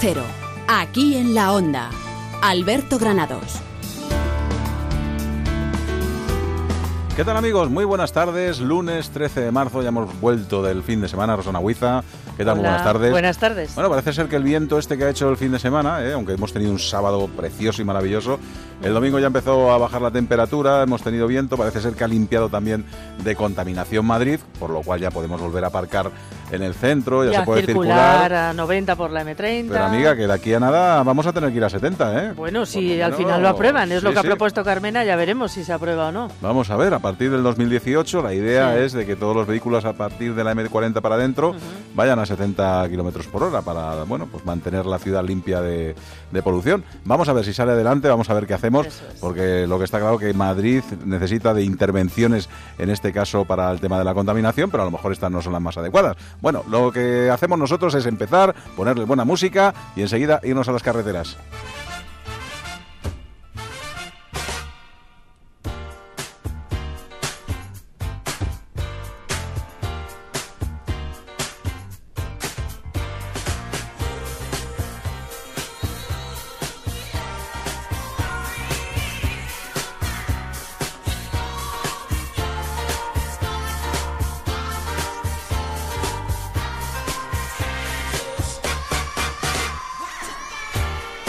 Cero, aquí en la Onda. Alberto Granados. ¿Qué tal amigos? Muy buenas tardes. Lunes 13 de marzo, ya hemos vuelto del fin de semana. Rosana Huiza, ¿qué tal? Muy buenas tardes. Buenas tardes. Bueno, parece ser que el viento este que ha hecho el fin de semana, ¿eh? aunque hemos tenido un sábado precioso y maravilloso, el domingo ya empezó a bajar la temperatura, hemos tenido viento, parece ser que ha limpiado también de contaminación Madrid, por lo cual ya podemos volver a aparcar en el centro, ya, se puede circular, a 90 por la M30. Pero amiga, que de aquí a nada vamos a tener que ir a 70, ¿eh? Bueno, si al final lo aprueban, es lo que ha propuesto Carmena, ya veremos si se aprueba o no. Vamos a ver, a partir del 2018 la idea es de que todos los vehículos a partir de la M40 para adentro vayan a 70 kilómetros por hora para, bueno, pues mantener la ciudad limpia de, de polución. Vamos a ver si sale adelante, vamos a ver qué hacemos, porque lo que está claro que Madrid necesita de intervenciones, en este caso para el tema de la contaminación, pero a lo mejor estas no son las más adecuadas. Bueno, lo que hacemos nosotros es empezar, ponerle buena música y enseguida irnos a las carreteras.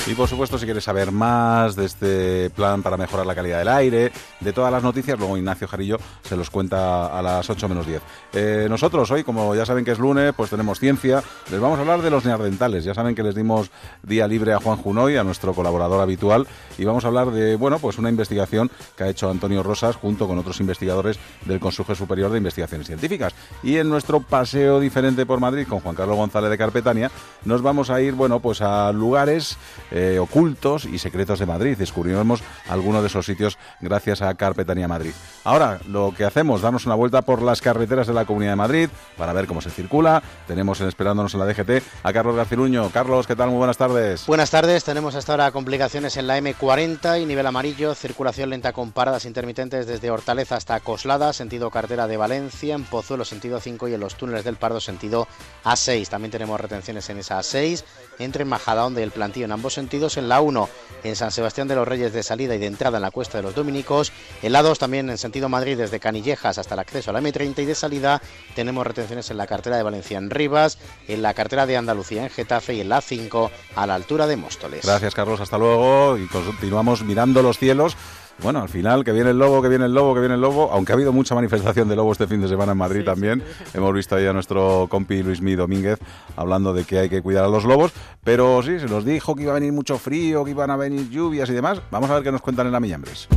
Y por supuesto, si quieres saber más de este plan para mejorar la calidad del aire, de todas las noticias, luego Ignacio Jarillo se los cuenta a las 8 menos 10. Eh, nosotros hoy, como ya saben que es lunes, pues tenemos ciencia. Les vamos a hablar de los neardentales. Ya saben que les dimos día libre a Juan Junoy, a nuestro colaborador habitual, y vamos a hablar de, bueno, pues una investigación que ha hecho Antonio Rosas junto con otros investigadores del Consejo Superior de Investigaciones Científicas. Y en nuestro paseo diferente por Madrid con Juan Carlos González de Carpetania, nos vamos a ir, bueno, pues a lugares... Eh, ocultos y secretos de Madrid. Descubriremos algunos de esos sitios gracias a Carpetania Madrid. Ahora, lo que hacemos, darnos una vuelta por las carreteras de la Comunidad de Madrid para ver cómo se circula. Tenemos esperándonos en la DGT a Carlos Garciluño. Carlos, ¿qué tal? Muy buenas tardes. Buenas tardes. Tenemos hasta ahora complicaciones en la M40 y nivel amarillo, circulación lenta con paradas intermitentes desde Hortaleza hasta Coslada, sentido cartera de Valencia, en Pozuelo, sentido 5 y en los túneles del Pardo, sentido A6. También tenemos retenciones en esa A6, entre Majadahonda y el Plantío en ambos sentidos en la 1 en San Sebastián de los Reyes de salida y de entrada en la Cuesta de los Dominicos, en la 2 también en sentido Madrid desde Canillejas hasta el acceso a la M30 y de salida tenemos retenciones en la cartera de Valencia en Rivas, en la cartera de Andalucía en Getafe y en la 5 a la altura de Móstoles. Gracias Carlos, hasta luego y continuamos mirando los cielos bueno, al final, que viene el lobo, que viene el lobo, que viene el lobo, aunque ha habido mucha manifestación de lobo este fin de semana en Madrid también, hemos visto ahí a nuestro compi Luis Mí Domínguez hablando de que hay que cuidar a los lobos, pero sí, se nos dijo que iba a venir mucho frío, que iban a venir lluvias y demás. Vamos a ver qué nos cuentan en la Millambres.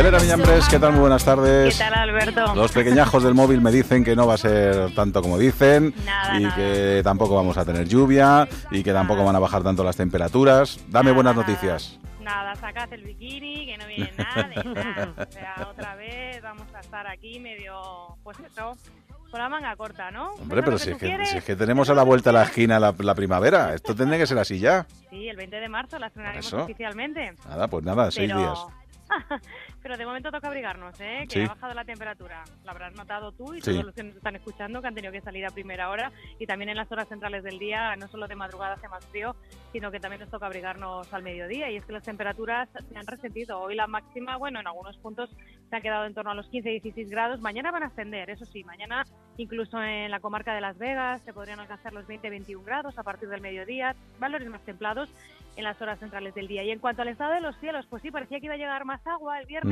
Elena Millambres, ¿qué tal? Muy buenas tardes. ¿Qué tal, Alberto? Los pequeñajos del móvil me dicen que no va a ser tanto como dicen y que tampoco vamos a tener lluvia y que tampoco van a bajar tanto las temperaturas. Dame buenas noticias. Nada, sacad el bikini, que no viene nada. o sea, otra vez vamos a estar aquí medio, pues eso, con la manga corta, ¿no? Hombre, pero si es, que, si es, que, tenemos a la vuelta a la esquina la, primavera, esto tendría que ser así ya. Sí, el 20 de marzo la estrenaremos oficialmente. Nada, pues nada, seis días. Pero de momento toca abrigarnos, ¿eh? Que ha bajado la temperatura. Lo habrás notado tú y todos los que nos están escuchando que han tenido que salir a primera hora y también en las horas centrales del día, no solo de madrugada hace más frío, sino que también nos toca abrigarnos al mediodía y es que las temperaturas se han resentido. Hoy la máxima, bueno, en algunos puntos se ha quedado en torno a los 15-16 grados. Mañana van a ascender, eso sí, mañana incluso en la comarca de Las Vegas se podrían alcanzar los 20-21 grados a partir del mediodía, valores más templados en las horas centrales del día. Y en cuanto al estado de los cielos, pues sí, parecía que iba a llegar más agua el viernes,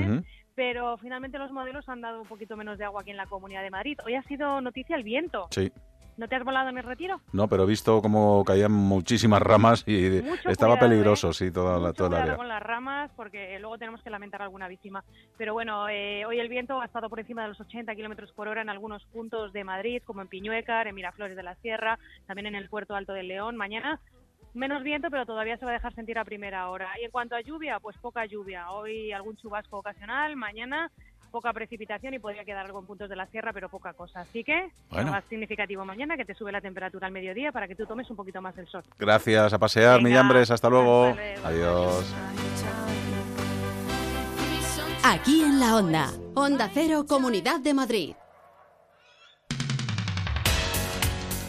pero finalmente los modelos han dado un poquito menos de agua aquí en la Comunidad de Madrid. Hoy ha sido noticia el viento. Sí. ¿No te has volado en el retiro? No, pero he visto como caían muchísimas ramas y estaba peligroso, ¿eh? sí, toda la, toda el área. con las ramas porque luego tenemos que lamentar alguna víctima. Pero bueno, eh, hoy el viento ha estado por encima de los 80 kilómetros por hora en algunos puntos de Madrid, como en Piñuecar, en Miraflores de la Sierra, también en el puerto Alto del León. Mañana menos viento, pero todavía se va a dejar sentir a primera hora. Y en cuanto a lluvia, pues poca lluvia. Hoy algún chubasco ocasional, mañana poca precipitación y podría quedar algo en puntos de la sierra, pero poca cosa. Así que más significativo mañana que te sube la temperatura al mediodía para que tú tomes un poquito más el sol. Gracias, a pasear, Millambres, hasta luego. Adiós. Aquí en la Onda, Onda Cero, Comunidad de Madrid.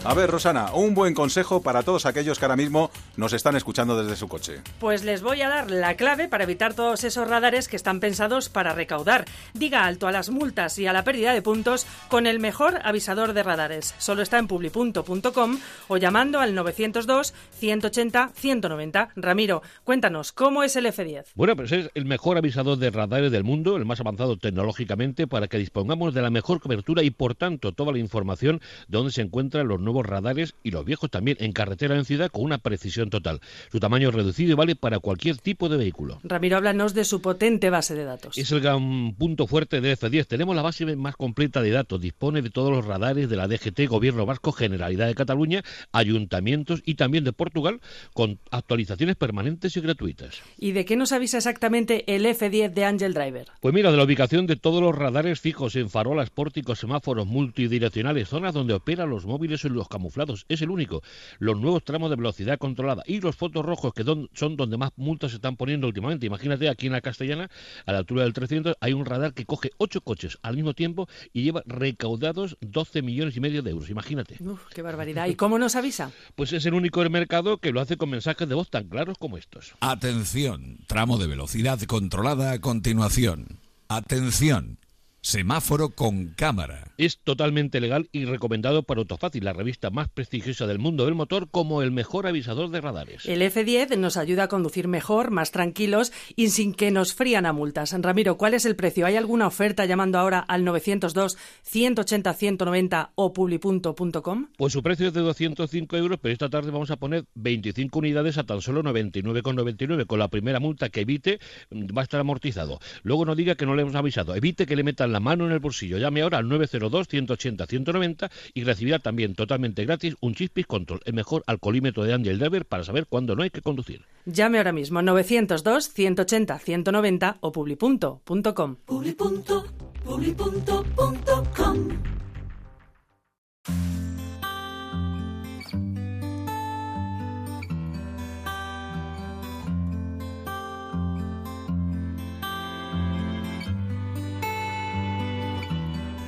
A ver, Rosana, un buen consejo para todos aquellos que ahora mismo nos están escuchando desde su coche. Pues les voy a dar la clave para evitar todos esos radares que están pensados para recaudar. Diga alto a las multas y a la pérdida de puntos con el mejor avisador de radares. Solo está en publipunto.com o llamando al 902 180 190. Ramiro, cuéntanos, ¿cómo es el F10? Bueno, pues es el mejor avisador de radares del mundo, el más avanzado tecnológicamente para que dispongamos de la mejor cobertura y por tanto toda la información de dónde se encuentran los nuevos radares y los viejos también en carretera en ciudad con una precisión total. Su tamaño es reducido y vale para cualquier tipo de vehículo. Ramiro, háblanos de su potente base de datos. Es el gran punto fuerte de F10. Tenemos la base más completa de datos. Dispone de todos los radares de la DGT, Gobierno Vasco, Generalidad de Cataluña, ayuntamientos y también de Portugal con actualizaciones permanentes y gratuitas. ¿Y de qué nos avisa exactamente el F10 de Angel Driver? Pues mira, de la ubicación de todos los radares fijos en farolas, pórticos, semáforos multidireccionales, zonas donde operan los móviles y los camuflados. Es el único. Los nuevos tramos de velocidad controlada y los fotos rojos, que son donde más multas se están poniendo últimamente. Imagínate, aquí en la Castellana, a la altura del 300, hay un radar que coge ocho coches al mismo tiempo y lleva recaudados 12 millones y medio de euros. Imagínate. Uf, qué barbaridad. ¿Y cómo nos avisa? Pues es el único del mercado que lo hace con mensajes de voz tan claros como estos. Atención, tramo de velocidad controlada a continuación. Atención. Semáforo con cámara. Es totalmente legal y recomendado por Autofácil, la revista más prestigiosa del mundo del motor, como el mejor avisador de radares. El F10 nos ayuda a conducir mejor, más tranquilos y sin que nos frían a multas. Ramiro, ¿cuál es el precio? ¿Hay alguna oferta llamando ahora al 902 180 190 o publi.com? Pues su precio es de 205 euros, pero esta tarde vamos a poner 25 unidades a tan solo 99,99. Con la primera multa que evite, va a estar amortizado. Luego no diga que no le hemos avisado. Evite que le metan la mano en el bolsillo. Llame ahora al 902-180-190 y recibirá también totalmente gratis un Chispis Control, el mejor alcoholímetro de Angel Driver para saber cuándo no hay que conducir. Llame ahora mismo 902-180-190 o publi.com.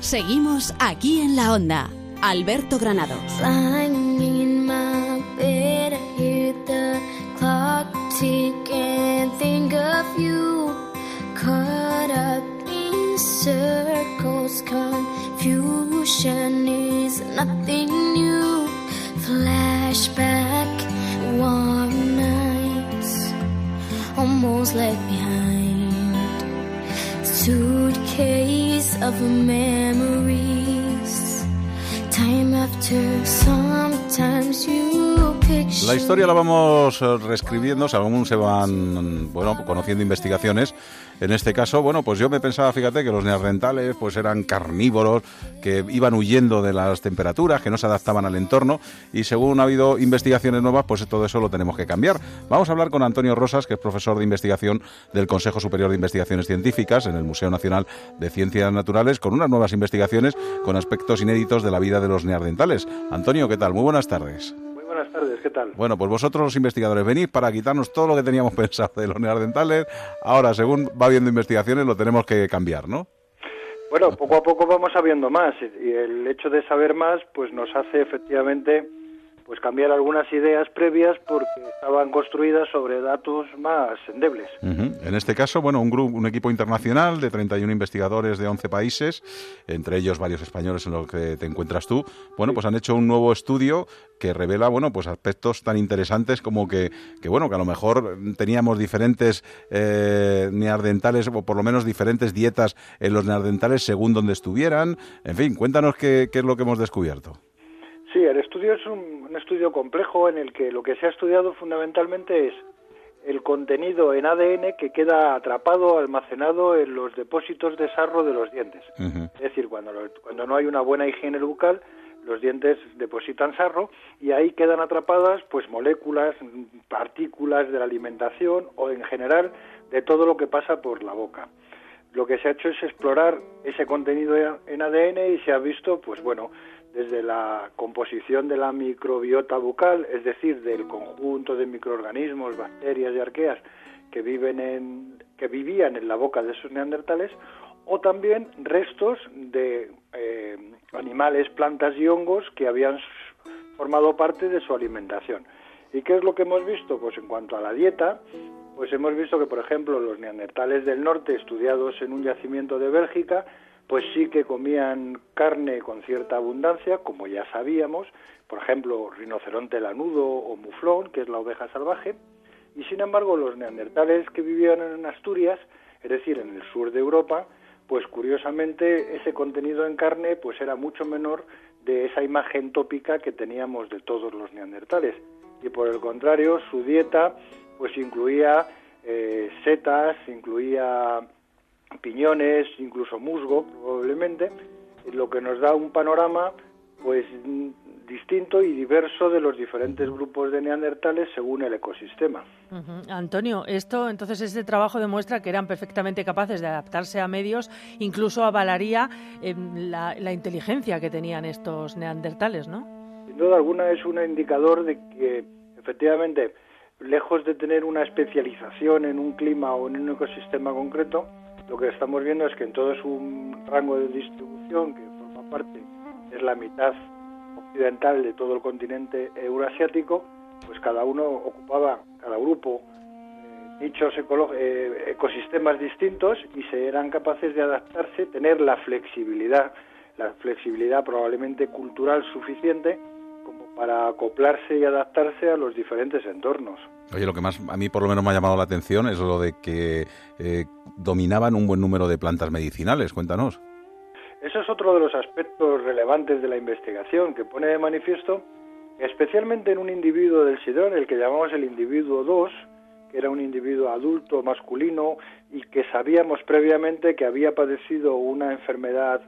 Seguimos aquí en la onda. Alberto Granados. Circles, confusion is nothing new. Flashback, warm nights, almost left behind. Suitcase of memories. La historia la vamos eh, reescribiendo, según se van bueno, conociendo investigaciones. En este caso, bueno, pues yo me pensaba, fíjate, que los neandertales pues eran carnívoros, que iban huyendo de las temperaturas, que no se adaptaban al entorno y según ha habido investigaciones nuevas, pues todo eso lo tenemos que cambiar. Vamos a hablar con Antonio Rosas, que es profesor de investigación del Consejo Superior de Investigaciones Científicas en el Museo Nacional de Ciencias Naturales, con unas nuevas investigaciones con aspectos inéditos de la vida de los neandertales. Antonio, ¿qué tal? Muy buenas tardes. Buenas tardes, ¿qué tal? Bueno, pues vosotros los investigadores venís para quitarnos todo lo que teníamos pensado de los neandertales. Ahora, según va habiendo investigaciones, lo tenemos que cambiar, ¿no? Bueno, poco a poco vamos sabiendo más y el hecho de saber más pues nos hace efectivamente pues cambiar algunas ideas previas porque estaban construidas sobre datos más endebles. En este caso, bueno, un grupo, un equipo internacional de 31 investigadores de 11 países, entre ellos varios españoles en los que te encuentras tú, bueno, pues han hecho un nuevo estudio que revela, bueno, pues aspectos tan interesantes como que, que bueno, que a lo mejor teníamos diferentes eh, neandertales o por lo menos diferentes dietas en los neandertales según donde estuvieran. En fin, cuéntanos qué, qué es lo que hemos descubierto. Sí, el estudio es un, un estudio complejo en el que lo que se ha estudiado fundamentalmente es el contenido en ADN que queda atrapado, almacenado en los depósitos de sarro de los dientes. Es decir, cuando, lo- cuando no hay una buena higiene bucal, los dientes depositan sarro y ahí quedan atrapadas pues moléculas, partículas de la alimentación o en general de todo lo que pasa por la boca. Lo que se ha hecho es explorar ese contenido en ADN y se ha visto, pues bueno, desde la composición de la microbiota bucal, es decir, del conjunto de microorganismos, bacterias y arqueas que viven en que vivían en la boca de esos neandertales, o también restos de eh, animales, plantas y hongos que habían formado parte de su alimentación. ¿Y qué es lo que hemos visto? Pues en cuanto a la dieta, pues hemos visto que, por ejemplo, los neandertales del norte, estudiados en un yacimiento de Bélgica, pues sí que comían carne con cierta abundancia, como ya sabíamos, por ejemplo, rinoceronte lanudo o muflón, que es la oveja salvaje, y sin embargo los neandertales que vivían en Asturias, es decir, en el sur de Europa, pues curiosamente ese contenido en carne pues era mucho menor de esa imagen tópica que teníamos de todos los neandertales. Y por el contrario, su dieta pues incluía eh, setas, incluía piñones, incluso musgo probablemente, lo que nos da un panorama pues distinto y diverso de los diferentes grupos de neandertales según el ecosistema. Antonio, esto entonces este trabajo demuestra que eran perfectamente capaces de adaptarse a medios, incluso avalaría em, la, la, inteligencia que tenían estos neandertales, ¿no? Sin duda alguna es un indicador de que efectivamente, lejos de tener una especialización en un clima o en un ecosistema concreto, lo que estamos viendo es que en todo su rango de distribución, que forma parte, es la mitad occidental de todo el continente euroasiático, pues cada uno ocupaba, cada grupo, eh, eh, ecosistemas distintos y se eran capaces de adaptarse, tener la flexibilidad, la flexibilidad probablemente cultural suficiente para acoplarse y adaptarse a los diferentes entornos. Oye, lo que más a mí por lo menos me ha llamado la atención es lo de que eh, dominaban un buen número de plantas medicinales. Cuéntanos. Eso es otro de los aspectos relevantes de la investigación que pone de manifiesto, especialmente en un individuo del Sidón, el que llamamos el individuo 2, que era un individuo adulto masculino y que sabíamos previamente que había padecido una enfermedad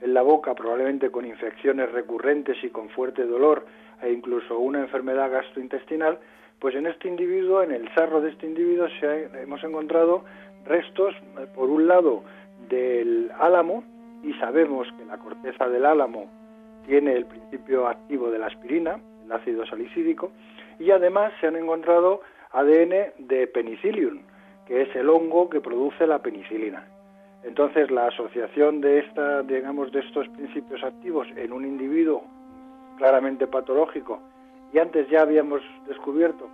en la boca, probablemente con infecciones recurrentes y con fuerte dolor e incluso una enfermedad gastrointestinal, pues en este individuo, en el sarro de este individuo, se hemos encontrado restos, eh, por un lado, del álamo, y sabemos que la corteza del álamo tiene el principio activo de la aspirina, el ácido salicídico, y además se han encontrado ADN de penicillium, que es el hongo que produce la penicilina. Entonces, la asociación de esta, digamos, de estos principios activos en un individuo claramente patológico, y antes ya habíamos descubierto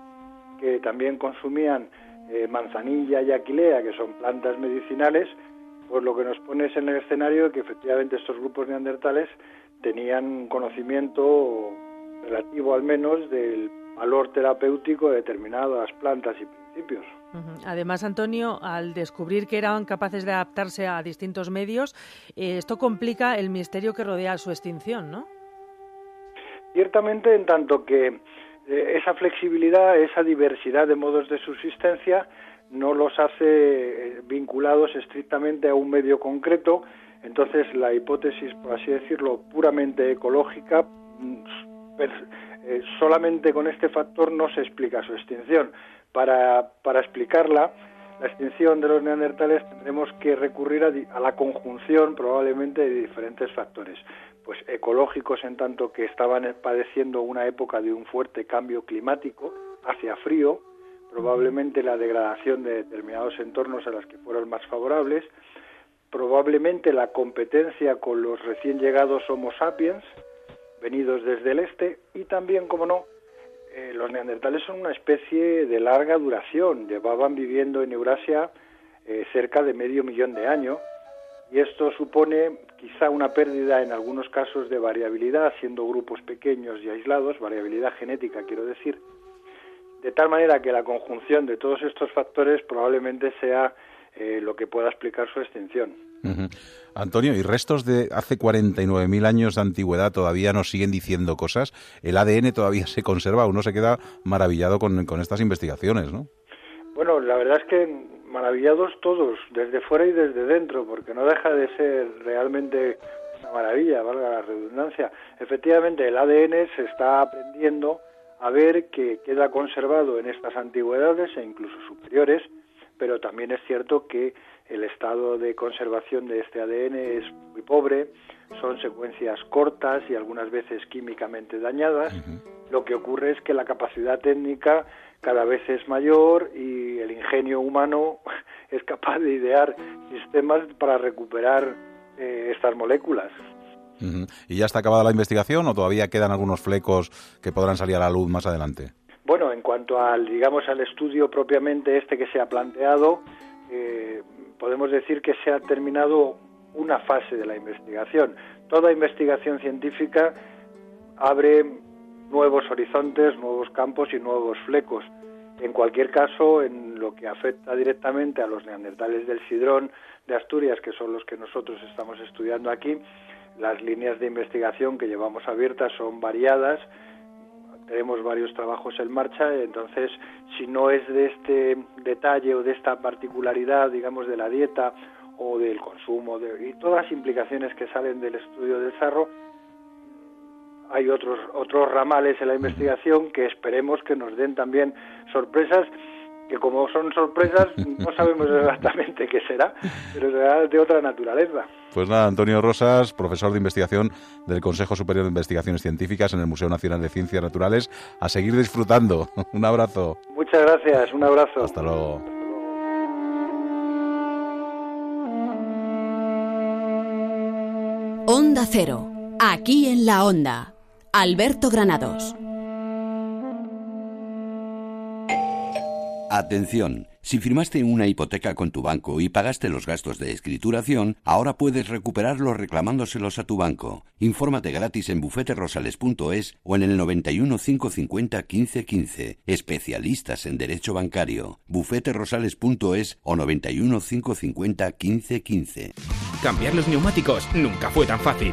que también consumían eh, manzanilla y aquilea, que son plantas medicinales, pues lo que nos pone es en el escenario que efectivamente estos grupos neandertales tenían conocimiento relativo al menos del valor terapéutico de determinadas plantas y principios. Además, Antonio, al descubrir que eran capaces de adaptarse a distintos medios, eh, esto complica el misterio que rodea su extinción, ¿no? Ciertamente, en tanto que eh, esa flexibilidad, esa diversidad de modos de subsistencia, no los hace eh, vinculados estrictamente a un medio concreto, entonces la hipótesis, por así decirlo, puramente ecológica, mm, eh, solamente con este factor no se explica su extinción. Para, para explicarla, la extinción de los neandertales tendremos que recurrir a, a, la conjunción probablemente de diferentes factores, pues ecológicos en tanto que estaban padeciendo una época de un fuerte cambio climático hacia frío, probablemente la degradación de determinados entornos a los que fueron más favorables, probablemente la competencia con los recién llegados Homo sapiens, venidos desde el este, y también, como no, eh, los neandertales son una especie de larga duración, llevaban viviendo en Eurasia eh, cerca de medio millón de años, y esto supone quizá una pérdida en algunos casos de variabilidad, siendo grupos pequeños y aislados, variabilidad genética quiero decir, de tal manera que la conjunción de todos estos factores probablemente sea eh, lo que pueda explicar su extinción. Antonio, ¿y restos de hace 49.000 años de antigüedad todavía nos siguen diciendo cosas? El ADN todavía se conserva, uno se queda maravillado con, con estas investigaciones, ¿no? Bueno, la verdad es que maravillados todos, desde fuera y desde dentro, porque no deja de ser realmente una maravilla, valga la redundancia. Efectivamente, el ADN se está aprendiendo a ver que queda conservado en estas antigüedades e incluso superiores, pero también es cierto que el estado de conservación de este ADN es muy pobre, son secuencias cortas y algunas veces químicamente dañadas. Lo que ocurre es que la capacidad técnica cada vez es mayor y el ingenio humano es capaz de idear sistemas para recuperar eh, estas moléculas. ¿Y ya está acabada la investigación o todavía quedan algunos flecos que podrán salir a la luz más adelante? Bueno, en cuanto al, digamos, al estudio propiamente este que se ha planteado, eh, podemos decir que se ha terminado una fase de la investigación. Toda investigación científica abre nuevos horizontes, nuevos campos y nuevos flecos. En cualquier caso, en lo que afecta directamente a los neandertales del Sidrón de Asturias, que son los que nosotros estamos estudiando aquí, las líneas de investigación que llevamos abiertas son variadas, tenemos varios trabajos en marcha, entonces si no es de este detalle o de esta particularidad, digamos, de la dieta o del consumo de, y todas las implicaciones que salen del estudio del sarro, hay otros otros ramales en la investigación que esperemos que nos den también sorpresas que como son sorpresas no sabemos exactamente qué será, pero será de otra naturaleza. Pues nada, Antonio Rosas, profesor de investigación del Consejo Superior de Investigaciones Científicas en el Museo Nacional de Ciencias Naturales, a seguir disfrutando. un abrazo. Muchas gracias, un abrazo. Hasta luego. Onda Cero, aquí en la Onda. Alberto Granados. Atención, si firmaste una hipoteca con tu banco y pagaste los gastos de escrituración, ahora puedes recuperarlos reclamándoselos a tu banco. Infórmate gratis en bufeterosales.es o en el 91 550 1515. Especialistas en derecho bancario. bufeterosales.es o 91 550 1515. Cambiar los neumáticos nunca fue tan fácil.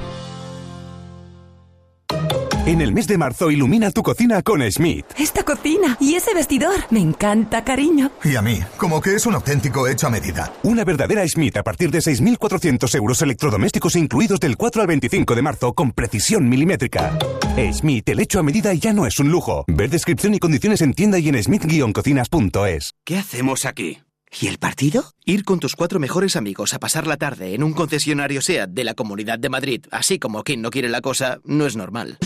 En el mes de marzo ilumina tu cocina con Schmidt. Esta cocina y ese vestidor. Me encanta, cariño. Y a mí, como que es un auténtico hecho a medida. Una verdadera Schmidt a partir de 6.400 euros electrodomésticos incluidos del 4 al 25 de marzo con precisión milimétrica. Schmidt, el hecho a medida ya no es un lujo. Ver descripción y condiciones en tienda y en schmidt-cocinas.es. ¿Qué hacemos aquí? ¿Y el partido? Ir con tus cuatro mejores amigos a pasar la tarde en un concesionario SEAT de la Comunidad de Madrid, así como quien no quiere la cosa, no es normal.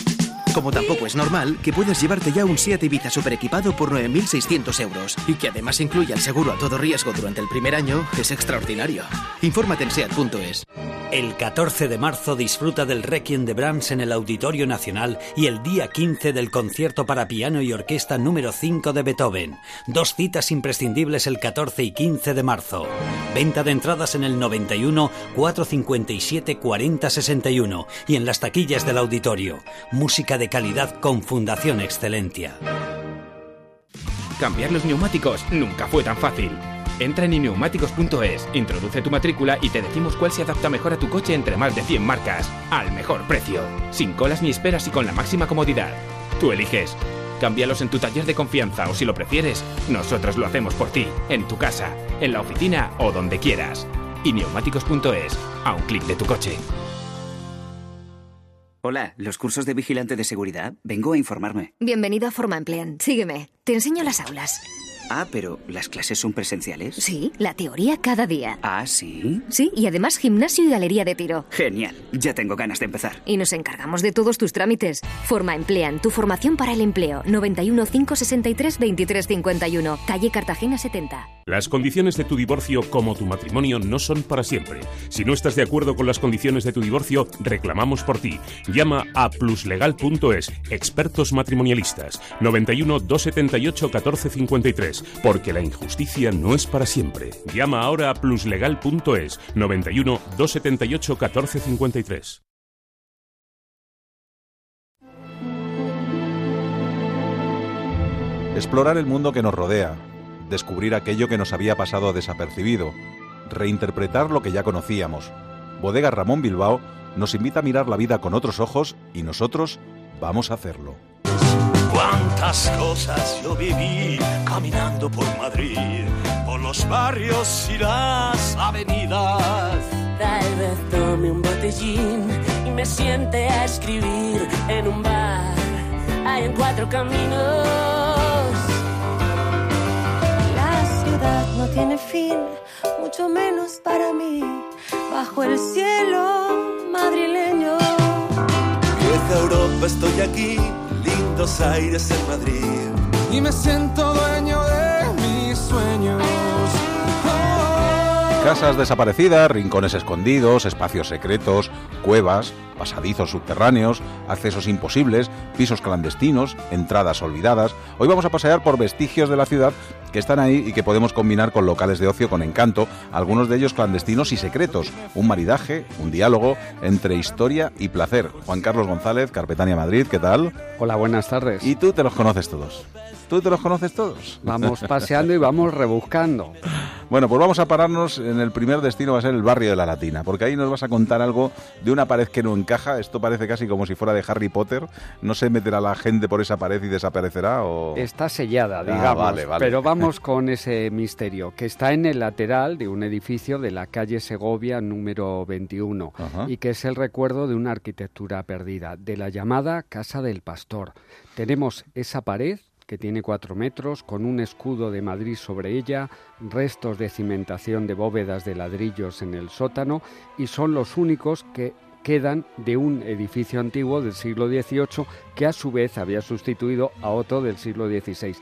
Como tampoco es normal que puedas llevarte ya un SEAT Ibiza super equipado por 9.600 euros y que además incluya el seguro a todo riesgo durante el primer año es extraordinario. Infórmate en SEAT.es. El 14 de marzo disfruta del Requiem de Brahms en el Auditorio Nacional y el día 15 del concierto para piano y orquesta número 5 de Beethoven. Dos citas imprescindibles el 14 y 15 de marzo. Venta de entradas en el 91 457 40 61 y en las taquillas del auditorio. Música de calidad con Fundación Excelencia. Cambiar los neumáticos nunca fue tan fácil. Entra en ineumáticos.es, introduce tu matrícula y te decimos cuál se adapta mejor a tu coche entre más de 100 marcas, al mejor precio, sin colas ni esperas y con la máxima comodidad. Tú eliges. Cámbialos en tu taller de confianza o si lo prefieres, nosotros lo hacemos por ti, en tu casa, en la oficina o donde quieras. Ineumáticos.es, a un clic de tu coche. Hola, ¿los cursos de vigilante de seguridad? Vengo a informarme. Bienvenido a Forma Emplean. Sígueme. Te enseño las aulas. Ah, pero ¿las clases son presenciales? Sí, la teoría cada día. Ah, sí. Sí, y además gimnasio y galería de tiro. Genial. Ya tengo ganas de empezar. Y nos encargamos de todos tus trámites. Forma Emplean, tu formación para el empleo. 91 563 2351, calle Cartagena 70. Las condiciones de tu divorcio como tu matrimonio no son para siempre. Si no estás de acuerdo con las condiciones de tu divorcio, reclamamos por ti. Llama a pluslegal.es, expertos matrimonialistas, 91 278 1453, porque la injusticia no es para siempre. Llama ahora a pluslegal.es, 91 278 1453. Explorar el mundo que nos rodea, descubrir aquello que nos había pasado desapercibido, reinterpretar lo que ya conocíamos. Bodega Ramón Bilbao nos invita a mirar la vida con otros ojos y nosotros vamos a hacerlo. Cuántas cosas yo viví caminando por Madrid, por los barrios y las avenidas. Tal vez tome un botellín y me siente a escribir en un bar. Hay en cuatro caminos La ciudad no tiene fin, mucho menos para mí, bajo el cielo madrileño. Vieja Europa, estoy aquí, lindos aires en Madrid. Y me siento dueño de mis sueños. Casas desaparecidas, rincones escondidos, espacios secretos, cuevas, pasadizos subterráneos, accesos imposibles, pisos clandestinos, entradas olvidadas. Hoy vamos a pasear por vestigios de la ciudad que están ahí y que podemos combinar con locales de ocio con encanto, algunos de ellos clandestinos y secretos. Un maridaje, un diálogo entre historia y placer. Juan Carlos González, Carpetania Madrid, ¿qué tal? Hola, buenas tardes. ¿Y tú te los conoces todos? ¿Tú te los conoces todos? Vamos paseando y vamos rebuscando. Bueno, pues vamos a pararnos en el primer destino, va a ser el barrio de la Latina, porque ahí nos vas a contar algo de una pared que no encaja. Esto parece casi como si fuera de Harry Potter. ¿No se meterá la gente por esa pared y desaparecerá? O... Está sellada, Ah, digamos. vale, vale. Pero vamos con ese misterio, que está en el lateral de un edificio de la calle Segovia número 21 Ajá. y que es el recuerdo de una arquitectura perdida, de la llamada Casa del Pastor. Tenemos esa pared que tiene cuatro metros, con un escudo de Madrid sobre ella, restos de cimentación de bóvedas de ladrillos en el sótano, y son los únicos que quedan de un edificio antiguo del siglo XVIII que a su vez había sustituido a otro del siglo XVI.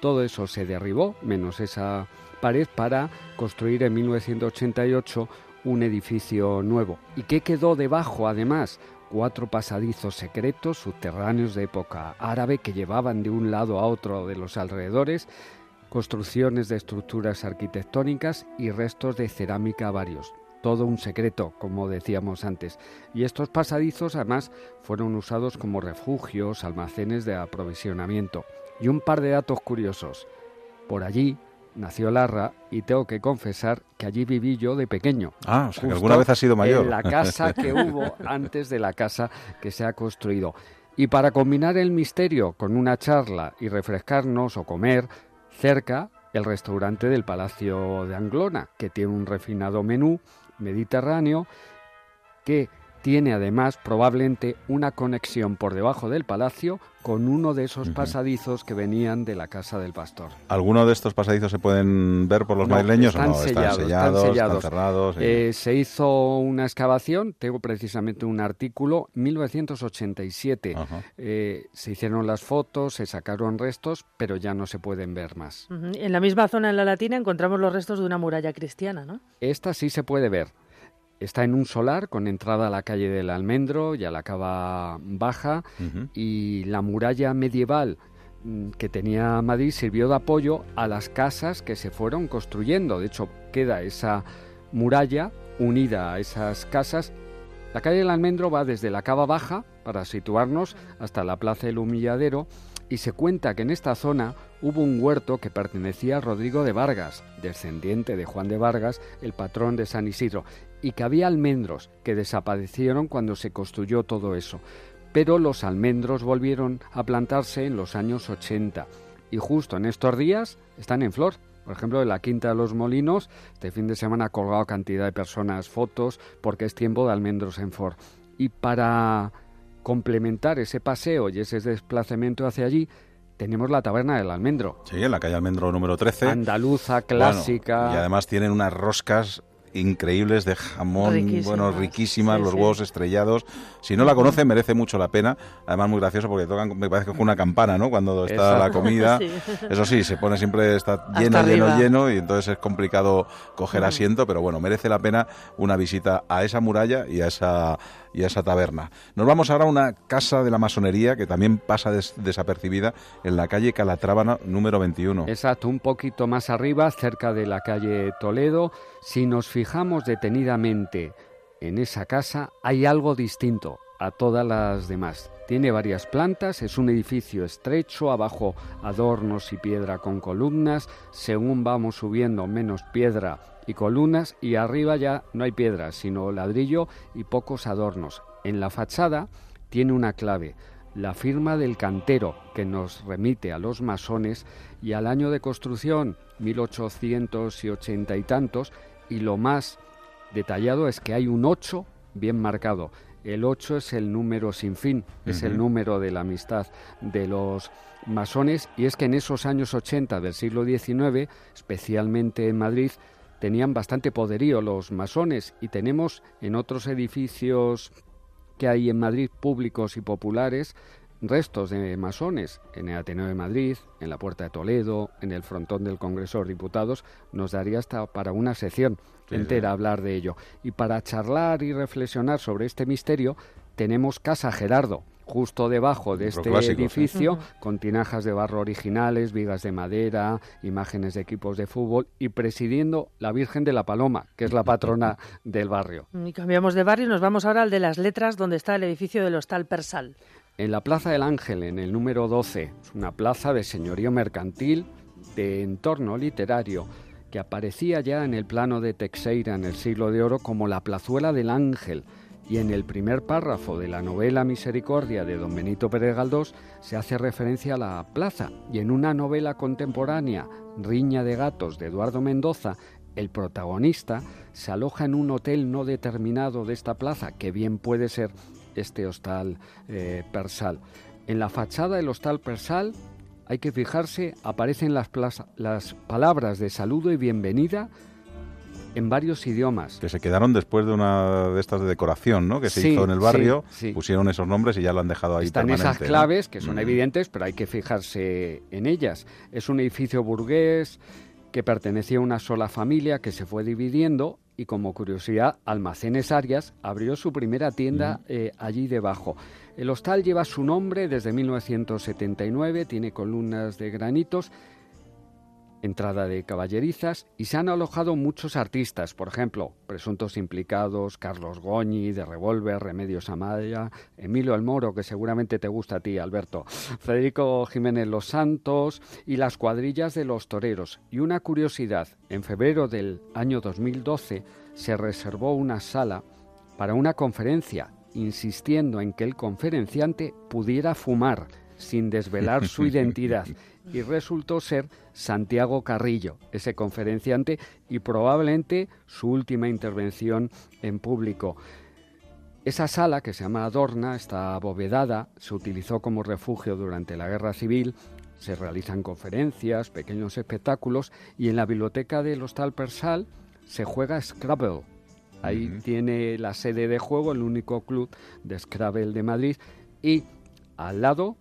Todo eso se derribó, menos esa pared, para construir en 1988 un edificio nuevo. ¿Y qué quedó debajo además? Cuatro pasadizos secretos subterráneos de época árabe que llevaban de un lado a otro de los alrededores, construcciones de estructuras arquitectónicas y restos de cerámica varios. Todo un secreto, como decíamos antes. Y estos pasadizos además fueron usados como refugios, almacenes de aprovisionamiento. Y un par de datos curiosos. Por allí nació Larra y tengo que confesar que allí viví yo de pequeño. Ah, o sea, que alguna vez has sido mayor. En la casa que hubo antes de la casa que se ha construido. Y para combinar el misterio con una charla y refrescarnos o comer, cerca el restaurante del Palacio de Anglona, que tiene un refinado menú mediterráneo que tiene además probablemente una conexión por debajo del palacio con uno de esos pasadizos que venían de la casa del pastor. ¿Alguno de estos pasadizos se pueden ver por los No, madrileños están o no? sellados, están están sellados, están cerrados. Eh, se hizo una excavación, tengo precisamente un artículo, 1987. Eh, se hicieron las fotos, se sacaron restos, pero ya no se pueden ver más. En la misma zona en la Latina encontramos los restos de una muralla cristiana, ¿no? Esta sí se puede ver. Está en un solar con entrada a la calle del Almendro y a la cava baja y la muralla medieval mm, que tenía Madrid sirvió de apoyo a las casas que se fueron construyendo. De hecho, queda esa muralla unida a esas casas. La calle del Almendro va desde la cava baja, para situarnos, hasta la plaza del Humilladero, y se cuenta que en esta zona hubo un huerto que pertenecía a Rodrigo de Vargas, descendiente de Juan de Vargas, el patrón de San Isidro, y que había almendros que desaparecieron cuando se construyó todo eso. Pero los almendros volvieron a plantarse en los años 80 y justo en estos días están en flor. Por ejemplo, en la Quinta de los Molinos, este fin de semana ha colgado cantidad de personas fotos porque es tiempo de almendros en flor. Y para complementar ese paseo y ese desplazamiento hacia allí, tenemos la taberna del almendro. Sí, en la calle Almendro número 13. Andaluza, Bueno, clásica. y además tienen unas roscas increíbles de jamón, Riquísimas, bueno, riquísimas, sí, los sí. huevos estrellados. Si no la conocen, merece mucho la pena. Además, muy gracioso porque tocan, me parece que con una campana, ¿no? Cuando está la comida. Sí. Eso sí, se pone siempre, está Hasta lleno, lleno, arriba. lleno, y entonces es complicado coger Ujú. asiento, pero bueno, merece la pena una visita a esa muralla y a esa, y a esa taberna. Nos vamos ahora a una casa de la masonería que también pasa des- desapercibida en la calle Calatrábana número 21. Exacto, un poquito más arriba, cerca de la calle Toledo. Si nos fijamos detenidamente en esa casa, hay algo distinto a todas las demás. Tiene varias plantas, es un edificio estrecho, abajo adornos y piedra con columnas, según vamos subiendo menos piedra y columnas y arriba ya no hay piedra, sino ladrillo y pocos adornos. En la fachada tiene una clave, la firma del cantero que nos remite a los masones y al año de construcción 1880 y tantos y lo más detallado es que hay un 8 bien marcado. El 8 es el número sin fin, es el número de la amistad de los masones y es que en esos años 80 del siglo XIX, especialmente en Madrid, tenían bastante poderío los masones y tenemos en otros edificios que hay en Madrid públicos y populares restos de masones en el Ateneo de Madrid, en la Puerta de Toledo, en el frontón del Congreso de Diputados, nos daría hasta para una sección entera hablar de ello. Y para charlar y reflexionar sobre este misterio, tenemos Casa Gerardo, justo debajo de este edificio, con tinajas de barro originales, vigas de madera, imágenes de equipos de fútbol y presidiendo la Virgen de la Paloma, que es la patrona del barrio. Y cambiamos de barrio y nos vamos ahora al de las letras, donde está el edificio del Hostal Persal. En la Plaza del Ángel, en el número 12, es una plaza de señorío mercantil, de entorno literario, que aparecía ya en el plano de Texeira en el siglo de oro como la plazuela del Ángel, y en el primer párrafo de la novela Misericordia de don Benito Pérez Galdós se hace referencia a la plaza, y en una novela contemporánea, Riña de Gatos de Eduardo Mendoza, el protagonista se aloja en un hotel no determinado de esta plaza, que bien puede ser este hostal eh, persal. En la fachada del hostal persal hay que fijarse, aparecen las, las palabras de saludo y bienvenida en varios idiomas. Que se quedaron después de una de estas de decoración, ¿no? Que se hizo en el barrio, pusieron esos nombres y ya lo han dejado ahí Están esas claves que son mm. evidentes, pero hay que fijarse en ellas. Es un edificio burgués que pertenecía a una sola familia que se fue dividiendo y como curiosidad, Almacenes Arias abrió su primera tienda eh, allí debajo. El hostal lleva su nombre desde 1979, tiene columnas de granitos entrada de caballerizas y se han alojado muchos artistas, por ejemplo, presuntos implicados Carlos Goñi de Revolver, Remedios Amaya, Emilio El Moro, que seguramente te gusta a ti, Alberto, Federico Jiménez Los Santos y las cuadrillas de los toreros. Y una curiosidad, en febrero del año 2012 se reservó una sala para una conferencia, insistiendo en que el conferenciante pudiera fumar sin desvelar su identidad y resultó ser Santiago Carrillo, ese conferenciante y probablemente su última intervención en público. Esa sala, que se llama Adorna, está abovedada, se utilizó como refugio durante la Guerra Civil, se realizan conferencias, pequeños espectáculos y en la biblioteca del Hostal Persal se juega Scrabble. Ahí tiene la sede de juego, el único club de Scrabble de Madrid y al lado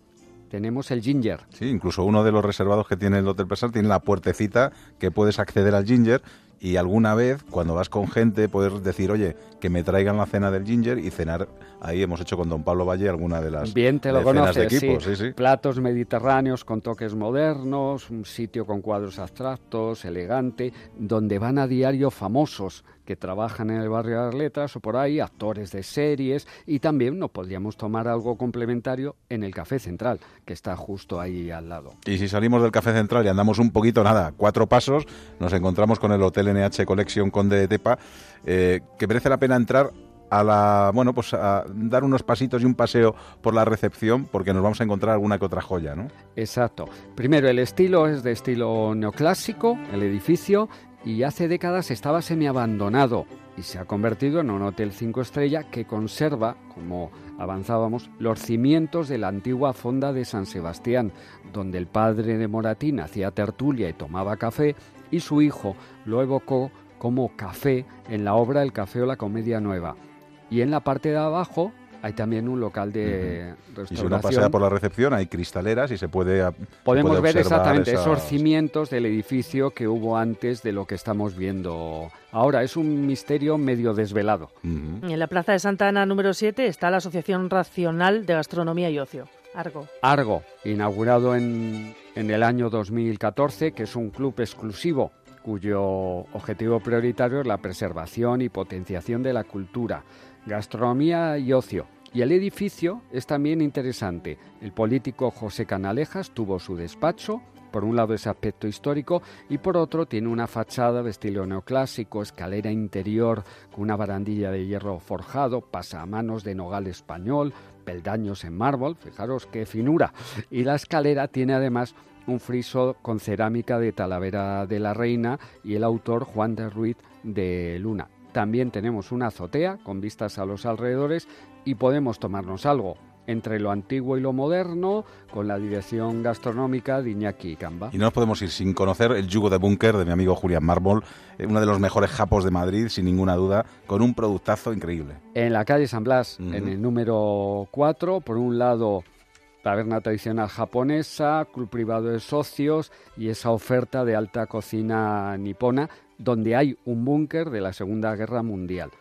tenemos el Ginger. Sí, incluso uno de los reservados que tiene el Hotel Persal tiene la puertecita que puedes acceder al Ginger y alguna vez cuando vas con gente puedes decir, oye, que me traigan la cena del Ginger y cenar. Ahí hemos hecho con don Pablo Valle alguna de las Bien te lo de equipo. Sí. Platos mediterráneos con toques modernos, un sitio con cuadros abstractos, elegante, donde van a diario famosos que trabajan en el barrio de las letras o por ahí, actores de series y también nos podríamos tomar algo complementario en el Café Central, que está justo ahí al lado. Y si salimos del Café Central y andamos un poquito, nada, cuatro pasos, nos encontramos con el Hotel NH Collection Conde de Tepa, eh, que merece la pena entrar a la bueno pues a dar unos pasitos y un paseo por la recepción porque nos vamos a encontrar alguna que otra joya, ¿no? Exacto. Primero el estilo es de estilo neoclásico, el edificio y hace décadas estaba semiabandonado y se ha convertido en un hotel cinco estrellas que conserva, como avanzábamos, los cimientos de la antigua fonda de San Sebastián, donde el padre de Moratín hacía tertulia y tomaba café, y su hijo lo evocó como café en la obra El Café o la Comedia Nueva. Y en la parte de abajo hay también un local de restauración. Y si uno pasea por la recepción hay cristaleras y se puede Podemos ver exactamente esos cimientos del edificio que hubo antes de lo que estamos viendo ahora. Es un misterio medio desvelado. En la Plaza de Santa Ana número 7 está la Asociación Racional de Gastronomía y Ocio. Argo. Argo, inaugurado en, en el año 2014, que es un club exclusivo cuyo objetivo prioritario es la preservación y potenciación de la cultura gastronomía y ocio. Y el edificio es también interesante. El político José Canalejas tuvo su despacho, por un lado ese aspecto histórico y por otro tiene una fachada de estilo neoclásico, escalera interior con una barandilla de hierro forjado, pasamanos de nogal español, peldaños en mármol, fijaros qué finura. Y la escalera tiene además un friso con cerámica de Talavera de la Reina y el autor Juan de Ruiz de Luna. También tenemos una azotea con vistas a los alrededores y podemos tomarnos algo. entre lo antiguo y lo moderno, con la dirección gastronómica de Iñaki Camba. Y no nos podemos ir sin conocer el yugo de búnker de mi amigo Julián Mármol, eh, uno de los mejores japos de Madrid, sin ninguna duda, con un productazo increíble. En la calle San Blas, en el número 4, por un lado taberna tradicional japonesa, club privado de socios y esa oferta de alta cocina nipona, donde hay un búnker de la Segunda Guerra Mundial.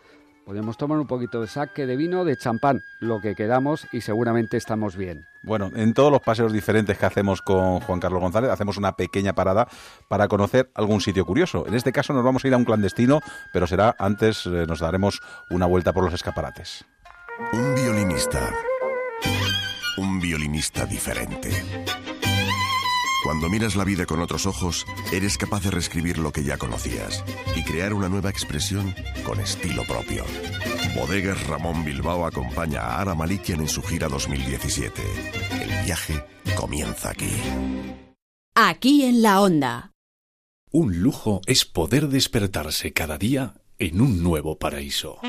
Podemos tomar un poquito de saque de vino, de champán, lo que queramos y seguramente estamos bien. Bueno, en todos los paseos diferentes que hacemos con Juan Carlos González, hacemos una pequeña parada para conocer algún sitio curioso. En este caso nos vamos a ir a un clandestino, pero será antes, eh, nos daremos una vuelta por los escaparates. Un violinista. Un violinista diferente. Cuando miras la vida con otros ojos, eres capaz de reescribir lo que ya conocías y crear una nueva expresión con estilo propio. Bodegas Ramón Bilbao acompaña a Ara Malikian en su gira 2017. El viaje comienza aquí. Aquí en la onda. Un lujo es poder despertarse cada día en un nuevo paraíso.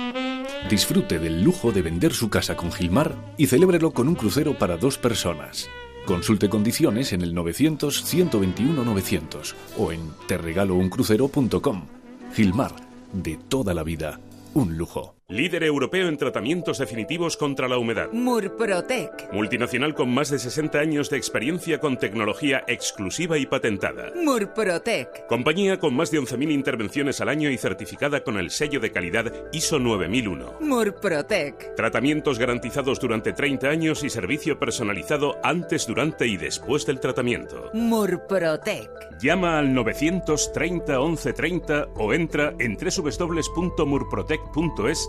Disfrute del lujo de vender su casa con Gilmar y celébrelo con un crucero para dos personas. Consulte condiciones en el 900-121-900 o en terregalouncrucero.com. Gilmar, de toda la vida, un lujo. Líder europeo en tratamientos definitivos contra la humedad. Murprotec. Multinacional con más de 60 años de experiencia con tecnología exclusiva y patentada. Murprotec. Compañía con más de 11.000 intervenciones al año y certificada con el sello de calidad ISO 9001. Murprotec. Tratamientos garantizados durante 30 años y servicio personalizado antes, durante y después del tratamiento. Murprotec. Llama al 930 1130 o entra en www.murprotec.es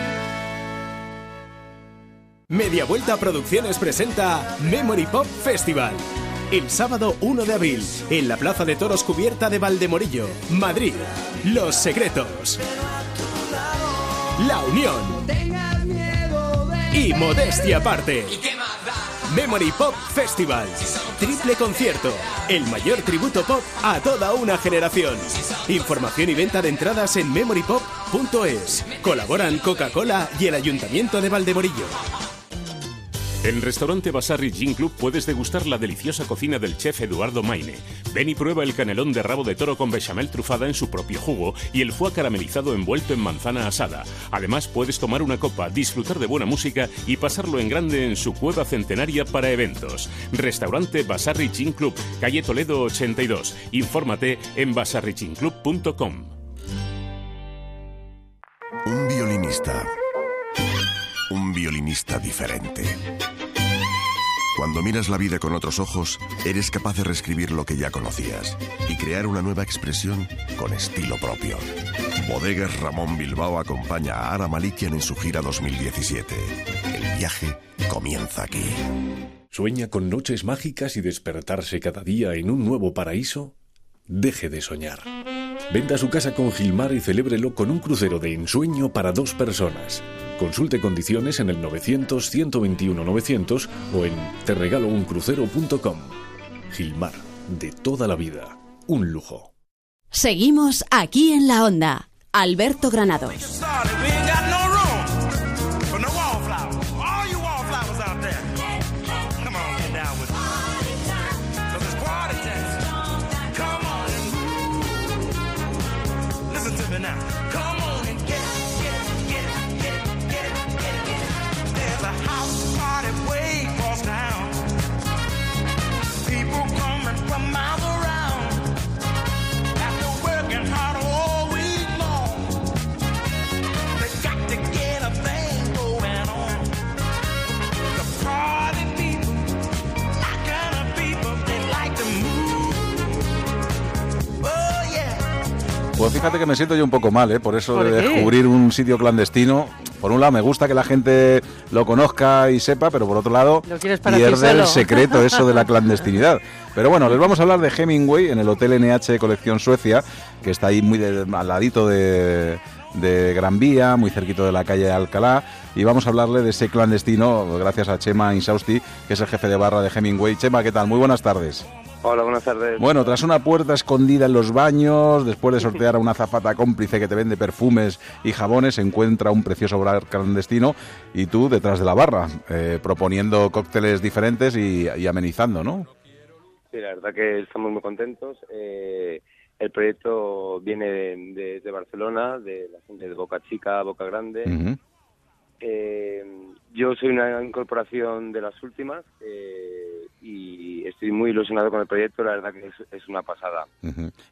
Media Vuelta Producciones presenta Memory Pop Festival. El sábado 1 de abril, en la Plaza de Toros Cubierta de Valdemorillo, Madrid. Los Secretos. La Unión. Y Modestia Aparte. Memory Pop Festival. Triple concierto. El mayor tributo pop a toda una generación. Información y venta de entradas en memorypop.es. Colaboran Coca-Cola y el Ayuntamiento de Valdemorillo. En Restaurante Basarri Gin Club puedes degustar la deliciosa cocina del chef Eduardo Maine. Ven y prueba el canelón de rabo de toro con bechamel trufada en su propio jugo y el foie caramelizado envuelto en manzana asada. Además puedes tomar una copa, disfrutar de buena música y pasarlo en grande en su cueva centenaria para eventos. Restaurante Basarri Gin Club, calle Toledo 82. Infórmate en basarriginclub.com. Un violinista. Un violinista diferente. Cuando miras la vida con otros ojos, eres capaz de reescribir lo que ya conocías y crear una nueva expresión con estilo propio. Bodegas Ramón Bilbao acompaña a Ara Malikian en su gira 2017. El viaje comienza aquí. ¿Sueña con noches mágicas y despertarse cada día en un nuevo paraíso? Deje de soñar. Venda su casa con Gilmar y celébrelo con un crucero de ensueño para dos personas. Consulte condiciones en el 900-121-900 o en terregalouncrucero.com. Gilmar, de toda la vida, un lujo. Seguimos aquí en la onda. Alberto Granados. Pues fíjate que me siento yo un poco mal, ¿eh? Por eso ¿Por de qué? descubrir un sitio clandestino. Por un lado, me gusta que la gente lo conozca y sepa, pero por otro lado, pierde el secreto eso de la clandestinidad. Pero bueno, les vamos a hablar de Hemingway en el Hotel NH Colección Suecia, que está ahí muy de- al ladito de, de Gran Vía, muy cerquito de la calle de Alcalá. Y vamos a hablarle de ese clandestino, gracias a Chema Insausti, que es el jefe de barra de Hemingway. Chema, ¿qué tal? Muy buenas tardes. Hola, buenas tardes. Bueno, tras una puerta escondida en los baños, después de sortear a una zafata cómplice que te vende perfumes y jabones, se encuentra un precioso bar clandestino y tú detrás de la barra, eh, proponiendo cócteles diferentes y, y amenizando, ¿no? Sí, la verdad que estamos muy contentos. Eh, el proyecto viene de, de- de Barcelona, de la gente de Boca Chica, Boca Grande. Eh, yo soy una incorporación de las últimas eh, y estoy muy ilusionado con el proyecto. La verdad que es, es una pasada.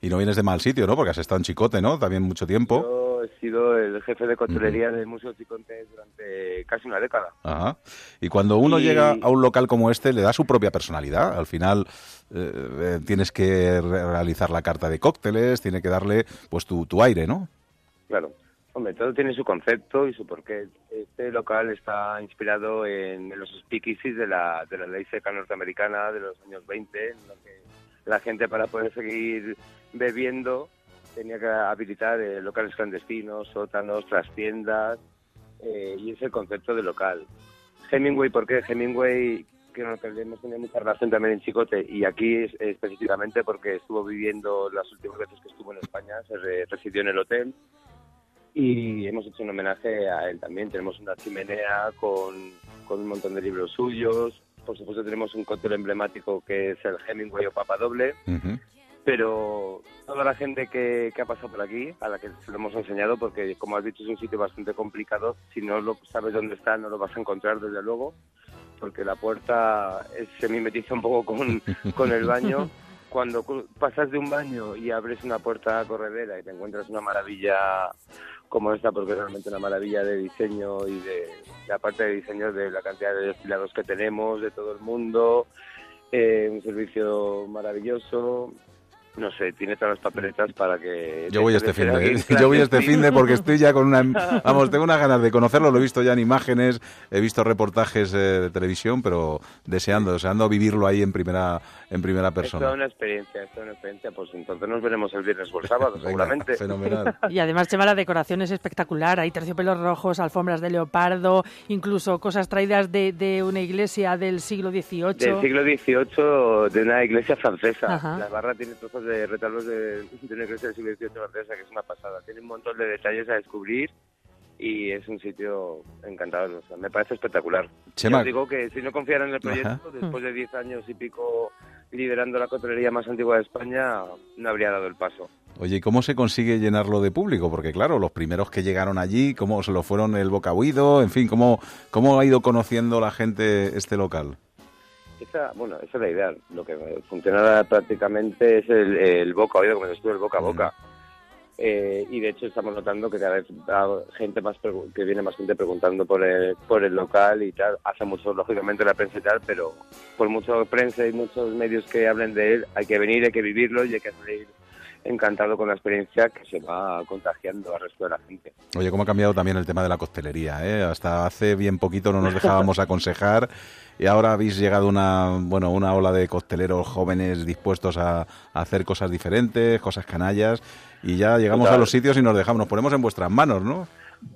Y no vienes de mal sitio, ¿no? Porque has estado en Chicote, ¿no? También mucho tiempo. Yo he sido el jefe de coctelería del Museo Chiconte durante casi una década. Ajá. Y cuando uno Y- llega a un local como este, le da su propia personalidad. Al final eh, eh, tienes que re- realizar la carta de cócteles, tiene que darle pues tu, tu aire, ¿no? Claro. Todo tiene su concepto y su porqué. Este local está inspirado en, los speakeasies de la, de la ley seca norteamericana de los años 20, en lo que la gente para poder seguir bebiendo tenía que habilitar eh, locales clandestinos, sótanos, trastiendas, eh, y es el concepto de local. Hemingway, ¿por qué? Hemingway, que que hemos tenido mucha relación también en Chicote, y aquí es- específicamente porque estuvo viviendo las últimas veces que estuvo en España, se re- residió en el hotel, y hemos hecho un homenaje a él también. Tenemos una chimenea con, con un montón de libros suyos. Por supuesto tenemos un cóctel emblemático que es el Hemingway o Papa Doble. Pero toda la gente que, que ha pasado por aquí, a la que se lo hemos enseñado, porque como has dicho es un sitio bastante complicado, si no lo sabes dónde está no lo vas a encontrar desde luego, porque la puerta es- se mimetiza un poco con, con el baño. Cuando cu- pasas de un baño y abres una puerta corredera y te encuentras una maravilla como esta, porque es realmente una maravilla de diseño y de la parte de diseño de la cantidad de desfilados que tenemos, de todo el mundo, eh, un servicio maravilloso. No sé, tiene todas las papeletas para que... Yo voy te este fin de, yo voy este fin de porque estoy ya con una, vamos, tengo unas ganas de conocerlo, lo he visto ya en imágenes, he visto reportajes eh, de televisión, pero deseando, deseando vivirlo ahí en primera, en primera Es toda persona. una experiencia, es toda una experiencia. Pues entonces nos veremos el viernes o el sábado, Venga, seguramente. fenomenal. Y además, Chema, la decoración es espectacular. Hay terciopelos rojos, alfombras de leopardo, incluso cosas traídas de, de una iglesia del siglo XVIII. Del siglo XVIII, de una iglesia francesa. Ajá. La barra tiene trozos de retablos de, de una iglesia del siglo XVIII francesa, que es una pasada. Tiene un montón de detalles a descubrir y es un sitio encantador. O sea, me parece espectacular. Chema. Ya os digo que si no confiara en el proyecto, Ajá. después de 10 años y pico liderando la cotelería más antigua de España, no habría dado el paso. Oye, ¿y cómo se consigue llenarlo de público? Porque claro, los primeros que llegaron allí, ¿cómo se lo fueron el boca oído? En fin, ¿cómo, ¿cómo ha ido conociendo la gente este local? Bueno, esa es la idea. Lo que funciona prácticamente es el, boca a oído, como dices tú, el boca a boca. Eh, y de hecho estamos notando que cada vez gente más que viene más gente preguntando por el, por el local y tal. Hace mucho, lógicamente, la prensa y tal, pero por mucho prensa y muchos medios que hablen de él, hay que venir, hay que vivirlo y hay que salir encantado con la experiencia que se va contagiando al resto de la gente. Oye, cómo ha cambiado también el tema de la costelería, ¿eh? Hasta hace bien poquito no nos dejábamos aconsejar y ahora habéis llegado una, bueno, una ola de costeleros jóvenes dispuestos a, a hacer cosas diferentes, cosas canallas y ya llegamos Total. a los sitios y nos dejamos, nos ponemos en vuestras manos, ¿no?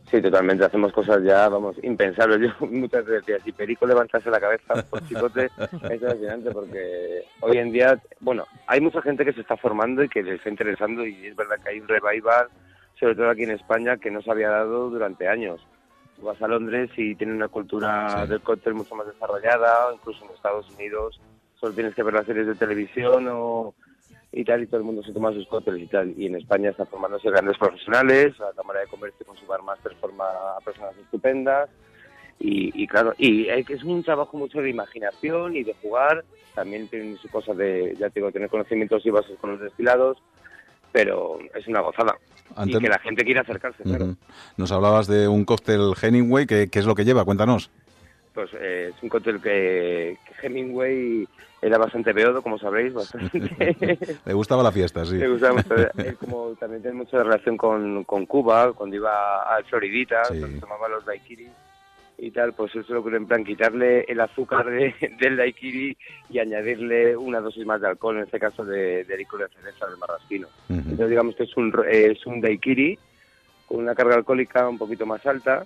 Sí, totalmente. Hacemos cosas ya, vamos, impensables. Yo muchas veces decía, si Perico levantase la cabeza por chicote, es fascinante porque hoy en día, bueno, hay mucha gente que se está formando y que les está interesando y es verdad que hay un revival, sobre todo aquí en España, que no se había dado durante años. Tú vas a Londres y tienen una cultura del cóctel mucho más desarrollada, incluso en Estados Unidos solo tienes que ver las series de televisión o y tal, y todo el mundo se toma sus cócteles y tal. Y en España están formándose grandes profesionales, la Cámara de Comercio con su barmaster forma a personas estupendas. Y, y claro, y es un trabajo mucho de imaginación y de jugar. También tiene su cosa de, ya te digo, tener conocimientos y bases con los destilados, pero es una gozada. Antes- Y que la gente quiera acercarse, claro. Nos hablabas de un cóctel Hemingway, ¿qué, qué es lo que lleva? Cuéntanos. Pues eh, es un cóctel que, que Hemingway era bastante beodo, como sabréis, bastante. Le gustaba la fiesta, sí. Me gustaba mucho. Él como también tiene mucha relación con, con Cuba, cuando iba a Floridita, Sí. cuando tomaba los daiquiris y tal, pues eso lo que en plan quitarle el azúcar de- del daiquiri y añadirle una dosis más de alcohol, en este caso de, de licor de cereza del marrasquino. Entonces digamos que es un, eh, es un daiquiri con una carga alcohólica un poquito más alta,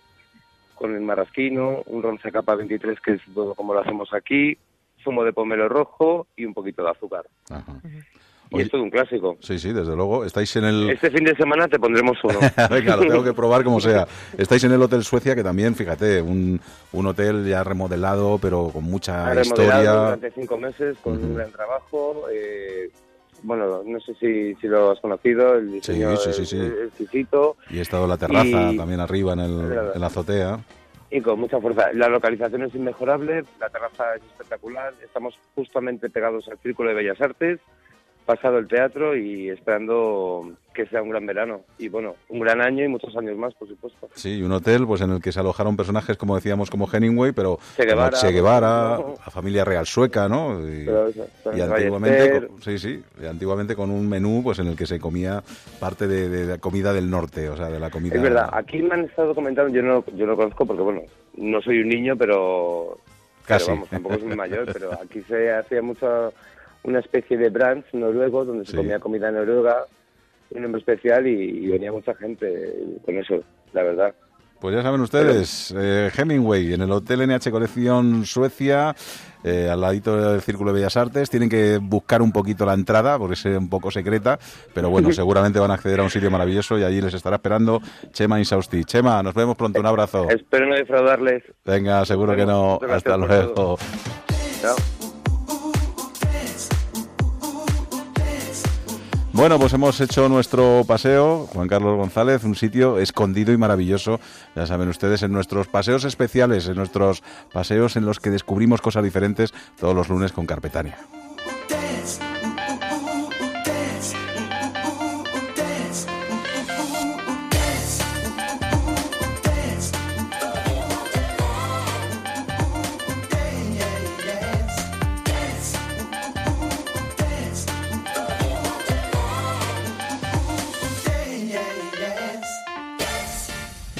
con el marrasquino, un ron capa 23 que es todo como lo hacemos aquí, zumo de pomelo rojo y un poquito de azúcar. Y es todo un clásico. Sí, sí, desde luego. Estáis en el... Este fin de semana te pondremos uno. Venga, lo tengo que probar como sea. Estáis en el Hotel Suecia, que también, fíjate, un, un hotel ya remodelado, pero con mucha Ha remodelado historia. durante cinco meses con un gran trabajo. eh, bueno, no sé si, si lo has conocido, el diseño sí, sí, sí. Y he estado en la terraza, Y- también arriba en, el, en la azotea. y con mucha fuerza. La localización es inmejorable, la terraza es espectacular, estamos justamente pegados al Círculo de Bellas Artes, pasado el teatro y esperando que sea un gran verano. Y bueno, un gran año y muchos años más, por supuesto. Sí, y un hotel pues en el que se alojaron personajes, como decíamos, como Hemingway, pero Che Guevara, Che Guevara, ¿no? la familia real sueca, ¿no? Y, Pero eso, y Ballester. antiguamente, con- sí, sí, y antiguamente con un menú pues en el que se comía parte de, de la comida del norte, o sea, de la comida... Es verdad, aquí me han estado comentando, yo no, yo no conozco porque, bueno, no soy un niño, pero... Casi. pero vamos, tampoco soy muy mayor, pero aquí se hacía mucho una especie de brunch noruego donde se comía comida noruega, un nombre especial y, y venía mucha gente con eso, la verdad. Pues ya saben ustedes, eh, Hemingway en el Hotel NH Colección Suecia, eh, al ladito del Círculo de Bellas Artes. Tienen que buscar un poquito la entrada porque es un poco secreta, pero bueno, seguramente van a acceder a un sitio maravilloso y allí les estará esperando Chema Insausti. Chema, nos vemos pronto, un abrazo. Espero no defraudarles. Venga, seguro que no. Hasta luego. Chao. Bueno, pues hemos hecho nuestro paseo, Juan Carlos González, un sitio escondido y maravilloso, ya saben ustedes, en nuestros paseos especiales, en nuestros paseos en los que descubrimos cosas diferentes todos los lunes con Carpetania.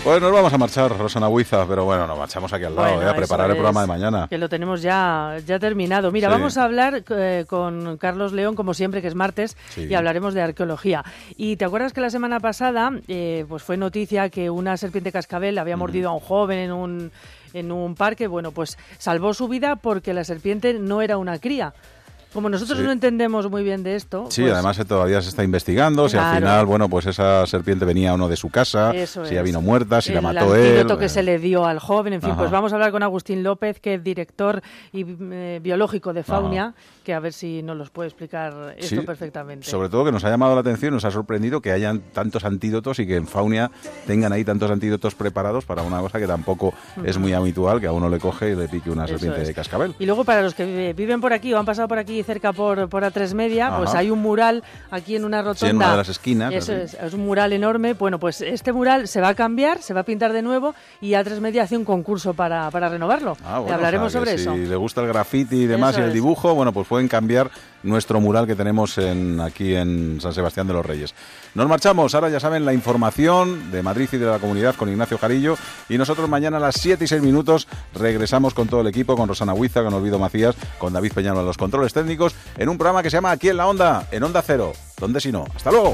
Pues nos vamos a marchar, Rosana Huiza, pero bueno, nos marchamos aquí al lado, Bueno, eh, a preparar el programa de mañana. Que lo tenemos ya, ya terminado. Mira, Sí. vamos a hablar eh, con Carlos León, como siempre, que es martes, Sí. y hablaremos de arqueología. Y te acuerdas que la semana pasada eh, pues fue noticia que una serpiente cascabel había mordido a un joven en un, en un parque. Bueno, pues salvó su vida porque la serpiente no era una cría. Como nosotros Sí. no entendemos muy bien de esto, Sí, pues, además eh, todavía se está investigando si al Claro. final, bueno, pues esa serpiente venía o no de su casa, Eso si ya vino muerta, si la el mató él. antídoto que se le dio al joven. En fin, Ajá. pues vamos a hablar con Agustín López, que es director y eh, biológico de Faunia, que a ver si nos los puede explicar esto Sí, perfectamente. Sobre todo que nos ha llamado la atención, nos ha sorprendido que hayan tantos antídotos y que en Faunia tengan ahí tantos antídotos preparados para una cosa que tampoco es muy habitual, que a uno le coge y le pique una Eso serpiente es. de cascabel. Y luego para los que vi- viven por aquí o han pasado por aquí cerca por, por A3 Media, Ajá. pues hay un mural aquí en una rotonda. Sí, en una de las esquinas, Eso es, es un mural enorme. Bueno, pues este mural se va a cambiar, se va a pintar de nuevo y A3 Media hace un concurso para, para renovarlo. Ah, bueno, Hablaremos o sea, que sobre eso. Si le gusta el graffiti y demás Eso y el es. dibujo, bueno, pues pueden cambiar nuestro mural que tenemos en, aquí en San Sebastián de los Reyes. Nos marchamos, ahora ya saben la información de Madrid y de la comunidad con Ignacio Jarillo y nosotros mañana a las 7 y 6 minutos regresamos con todo el equipo, con Rosana Huiza, con Olvido Macías, con David Peñalo en los controles técnicos, en un programa que se llama Aquí en la Onda, en Onda Cero. ¿Dónde si no? Hasta luego.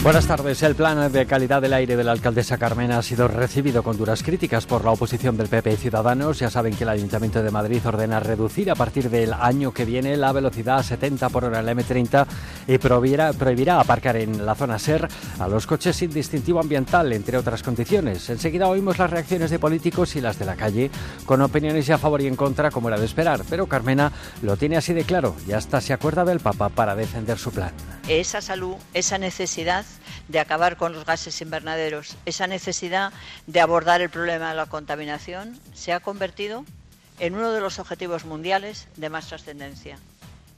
Buenas tardes. El plan de calidad del aire de la alcaldesa Carmena ha sido recibido con duras críticas por la oposición del PP y Ciudadanos. Ya saben que el Ayuntamiento de Madrid ordena reducir a partir del año que viene la velocidad a 70 por hora en la M30 y prohibirá, prohibirá aparcar en la zona SER a los coches sin distintivo ambiental, entre otras condiciones. Enseguida oímos las reacciones de políticos y las de la calle, con opiniones a favor y en contra, como era de esperar. Pero Carmena lo tiene así de claro y hasta se acuerda del Papa para defender su plan. Esa salud, esa necesidad de acabar con los gases invernaderos, esa necesidad de abordar el problema de la contaminación, se ha convertido en uno de los objetivos mundiales de más trascendencia.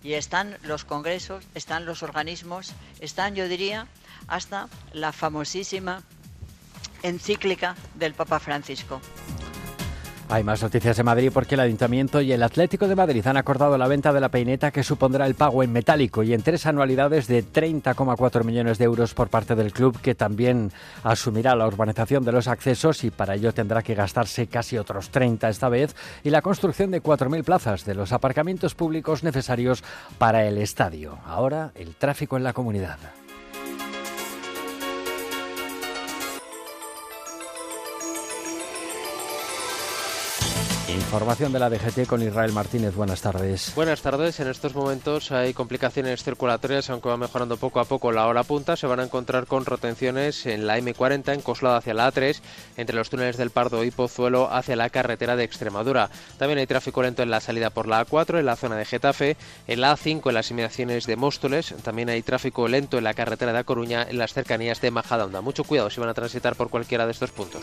Y están los congresos, están los organismos, están, yo diría, hasta la famosísima encíclica del Papa Francisco. Hay más noticias de Madrid porque el Ayuntamiento y el Atlético de Madrid han acordado la venta de la peineta que supondrá el pago en metálico y en tres anualidades de 30,4 millones de euros por parte del club que también asumirá la urbanización de los accesos y para ello tendrá que gastarse casi otros 30 esta vez y la construcción de 4.000 plazas de los aparcamientos públicos necesarios para el estadio. Ahora el tráfico en la comunidad. Información de la DGT con Israel Martínez. Buenas tardes. Buenas tardes. En estos momentos hay complicaciones circulatorias, aunque va mejorando poco a poco la hora punta. Se van a encontrar con retenciones en la M40 en Coslada hacia la A3, entre los túneles del Pardo y Pozuelo hacia la carretera de Extremadura. También hay tráfico lento en la salida por la A4, en la zona de Getafe, en la A5 en las inmediaciones de Móstoles. También hay tráfico lento en la carretera de A Coruña, en las cercanías de Majadahonda. Mucho cuidado si van a transitar por cualquiera de estos puntos.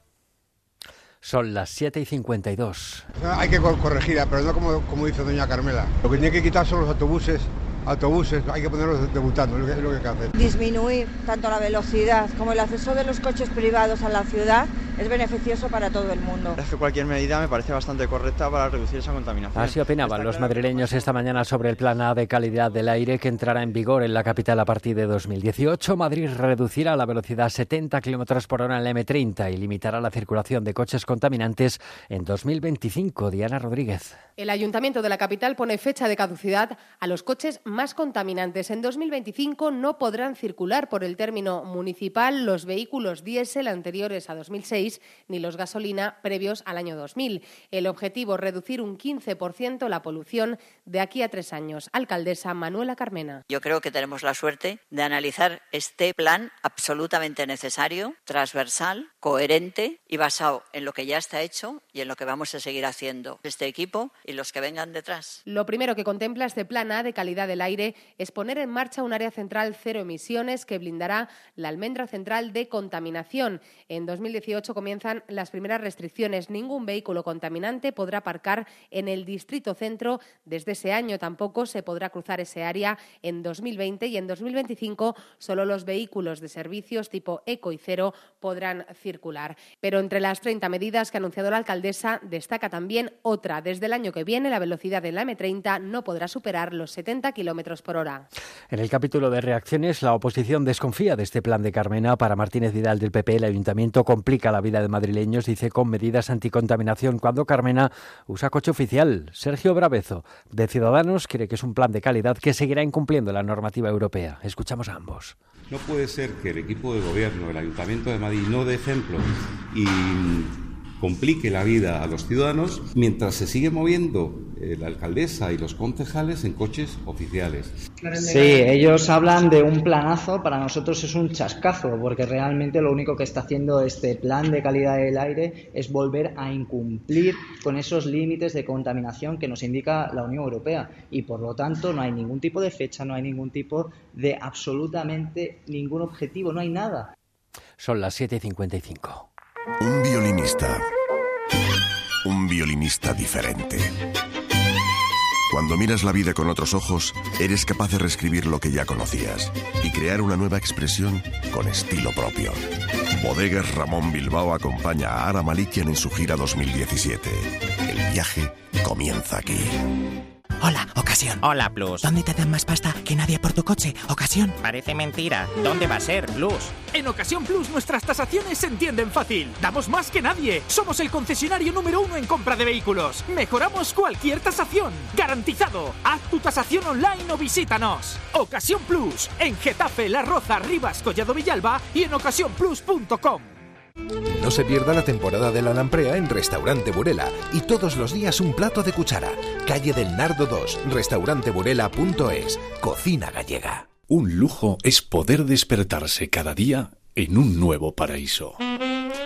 Son las 7 y 52. Hay que cor- corregirla, pero no como, como dice doña Carmela. Lo que tiene que quitar son los autobuses, autobuses, hay que ponerlos debutando, es lo que, es lo que hay que hacer. Disminuir tanto la velocidad como el acceso de los coches privados a la ciudad es beneficioso para todo el mundo. Es que cualquier medida me parece bastante correcta para reducir esa contaminación. Así opinaban los madrileños esta mañana sobre el plan A de calidad del aire que entrará en vigor en la capital a partir de 2018. Madrid reducirá la velocidad a 70 km por hora en la M30 y limitará la circulación de coches contaminantes en 2025. Diana Rodríguez. El Ayuntamiento de la capital pone fecha de caducidad a los coches más contaminantes. En 2025 no podrán circular por el término municipal los vehículos diésel anteriores a 2006 ni los gasolina previos al año 2000. El objetivo reducir un 15% la polución de aquí a tres años. Alcaldesa Manuela Carmena. Yo creo que tenemos la suerte de analizar este plan absolutamente necesario, transversal, coherente y basado en lo que ya está hecho y en lo que vamos a seguir haciendo este equipo y los que vengan detrás. Lo primero que contempla este plan A de calidad del aire es poner en marcha un área central cero emisiones que blindará la almendra central de contaminación. En 2018 comienzan las primeras restricciones. Ningún vehículo contaminante podrá aparcar en el distrito centro. Desde ese año tampoco se podrá cruzar ese área en 2020 y en 2025 solo los vehículos de servicios tipo eco y cero podrán circular. Pero entre las 30 medidas que ha anunciado la alcaldesa destaca también otra. Desde el año que viene la velocidad en la M30 no podrá superar los 70 kilómetros por hora. En el capítulo de reacciones, la oposición desconfía de este plan de Carmena. Para Martínez Vidal del PP, el ayuntamiento complica la vida de madrileños, dice, con medidas anticontaminación cuando Carmena usa coche oficial. Sergio Bravezo, de Ciudadanos, cree que es un plan de calidad que seguirá incumpliendo la normativa europea. Escuchamos a ambos. No puede ser que el equipo de gobierno, el Ayuntamiento de Madrid, no dé ejemplo y complique la vida a los ciudadanos mientras se sigue moviendo eh, la alcaldesa y los concejales en coches oficiales. Sí, ellos hablan de un planazo, para nosotros es un chascazo, porque realmente lo único que está haciendo este plan de calidad del aire es volver a incumplir con esos límites de contaminación que nos indica la Unión Europea y por lo tanto no hay ningún tipo de fecha, no hay ningún tipo de absolutamente ningún objetivo, no hay nada. Son las 7 y 55. Un violinista. Un violinista diferente. Cuando miras la vida con otros ojos, eres capaz de reescribir lo que ya conocías y crear una nueva expresión con estilo propio. Bodegas Ramón Bilbao acompaña a Ara Malikian en su gira 2017. El viaje comienza aquí. Hola, ocasión. Hola, Plus. ¿Dónde te dan más pasta que nadie por tu coche? Ocasión. Parece mentira. ¿Dónde va a ser, Plus? En Ocasión Plus nuestras tasaciones se entienden fácil. Damos más que nadie. Somos el concesionario número uno en compra de vehículos. Mejoramos cualquier tasación. Garantizado. Haz tu tasación online o visítanos. Ocasión Plus. En Getafe, La Roza, Rivas, Collado Villalba y en ocasiónplus.com. No se pierda la temporada de la lamprea en Restaurante Burela y todos los días un plato de cuchara. Calle del Nardo 2, restauranteburela.es, cocina gallega. Un lujo es poder despertarse cada día en un nuevo paraíso.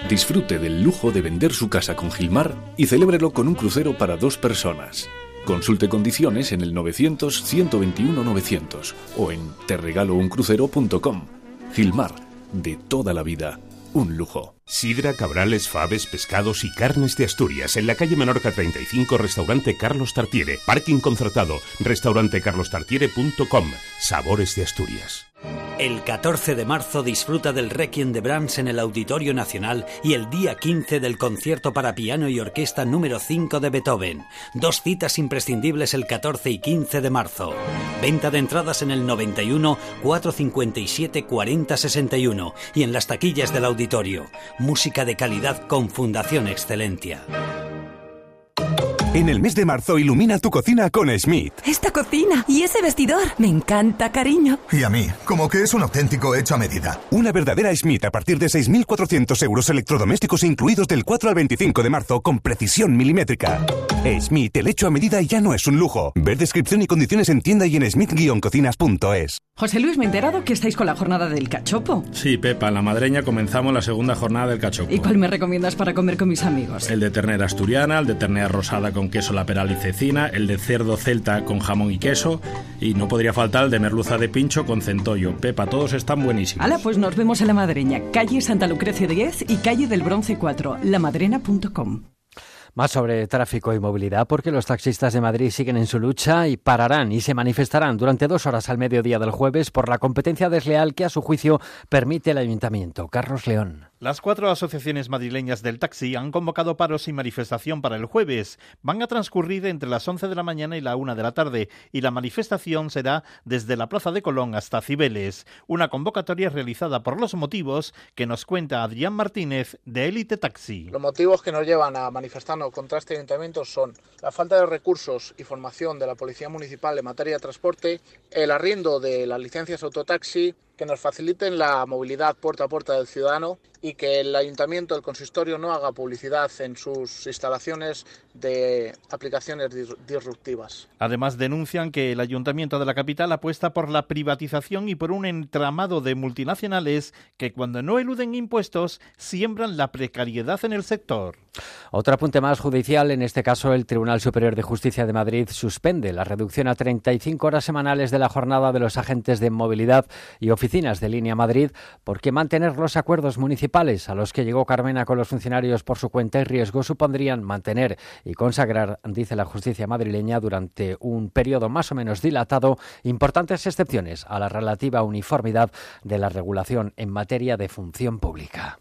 Disfrute del lujo de vender su casa con Gilmar y celébrelo con un crucero para dos personas. Consulte condiciones en el 900-121-900 o en terregalouncrucero.com. Gilmar, de toda la vida, un lujo. Sidra, cabrales, faves, pescados y carnes de Asturias. En la calle Menorca 35, restaurante Carlos Tartiere. Parking concertado. Restaurantecarlostartiere.com. Sabores de Asturias. El 14 de marzo disfruta del Requiem de Brahms en el Auditorio Nacional y el día 15 del concierto para piano y orquesta número 5 de Beethoven. Dos citas imprescindibles el 14 y 15 de marzo. Venta de entradas en el 91 457 40 61 y en las taquillas del auditorio. Música de calidad con Fundación Excelentia. En el mes de marzo ilumina tu cocina con Schmidt. Esta cocina y ese vestidor. Me encanta, cariño. Y a mí, como que es un auténtico hecho a medida. Una verdadera Schmidt a partir de 6.400 euros electrodomésticos incluidos del 4 al 25 de marzo con precisión milimétrica. Schmidt, el hecho a medida ya no es un lujo. Ver descripción y condiciones en tienda y en schmidt-cocinas.es. José Luis, me he enterado que estáis con la jornada del cachopo. Sí, Pepa, en la madreña comenzamos la segunda jornada del cachopo. ¿Y cuál me recomiendas para comer con mis amigos? El de ternera asturiana, el de ternera rosada con queso la peral y cecina, el de cerdo celta con jamón y queso y no podría faltar el de merluza de pincho con centollo. Pepa, todos están buenísimos. Hala, pues nos vemos en la madreña, calle Santa Lucrecia 10 y calle del Bronce 4, lamadrena.com. Más sobre tráfico y movilidad, porque los taxistas de Madrid siguen en su lucha y pararán y se manifestarán durante dos horas al mediodía del jueves por la competencia desleal que a su juicio permite el ayuntamiento. Carlos León. Las cuatro asociaciones madrileñas del taxi han convocado paros y manifestación para el jueves. Van a transcurrir entre las 11 de la mañana y la 1 de la tarde y la manifestación será desde la Plaza de Colón hasta Cibeles. Una convocatoria realizada por los motivos que nos cuenta Adrián Martínez de Élite Taxi. Los motivos que nos llevan a manifestarnos contra este ayuntamiento son la falta de recursos y formación de la Policía Municipal en materia de transporte, el arriendo de las licencias autotaxi, que nos faciliten la movilidad puerta a puerta del ciudadano y que el ayuntamiento, el consistorio, no haga publicidad en sus instalaciones de aplicaciones disruptivas. Además, denuncian que el ayuntamiento de la capital apuesta por la privatización y por un entramado de multinacionales que, cuando no eluden impuestos, siembran la precariedad en el sector. Otro apunte más judicial, en este caso el Tribunal Superior de Justicia de Madrid suspende la reducción a 35 horas semanales de la jornada de los agentes de movilidad y oficinas de Línea Madrid, porque mantener los acuerdos municipales a los que llegó Carmena con los funcionarios por su cuenta y riesgo supondrían mantener y consagrar, dice la justicia madrileña, durante un periodo más o menos dilatado, importantes excepciones a la relativa uniformidad de la regulación en materia de función pública.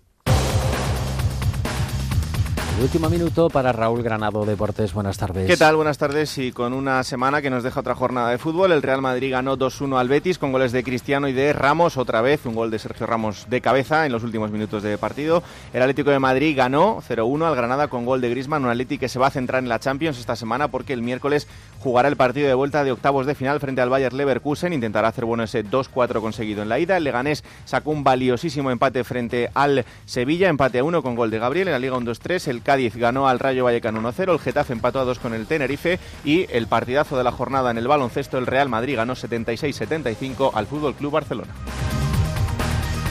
Último minuto para Raúl Granado Deportes. Buenas tardes. ¿Qué tal? Buenas tardes. Y con una semana que nos deja otra jornada de fútbol, el Real Madrid ganó 2-1 al Betis con goles de Cristiano y de Ramos. Otra vez un gol de Sergio Ramos de cabeza en los últimos minutos de partido. El Atlético de Madrid ganó 0-1 al Granada con gol de Griezmann. Un Atlético que se va a centrar en la Champions esta semana porque el miércoles jugará el partido de vuelta de octavos de final frente al Bayer Leverkusen. Intentará hacer bueno ese 2-4 conseguido en la ida. El Leganés sacó un valiosísimo empate frente al Sevilla. Empate a 1 con gol de Gabriel. En la Liga 1-2-3 el Cádiz ganó al Rayo Vallecano 1-0, el Getafe empató a 2 con el Tenerife y el partidazo de la jornada en el baloncesto, el Real Madrid ganó 76-75 al Fútbol Club Barcelona.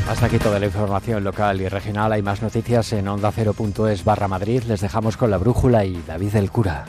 Hasta aquí toda la información local y regional. Hay más noticias en onda0.es barra Madrid. Les dejamos con la brújula y David del Cura.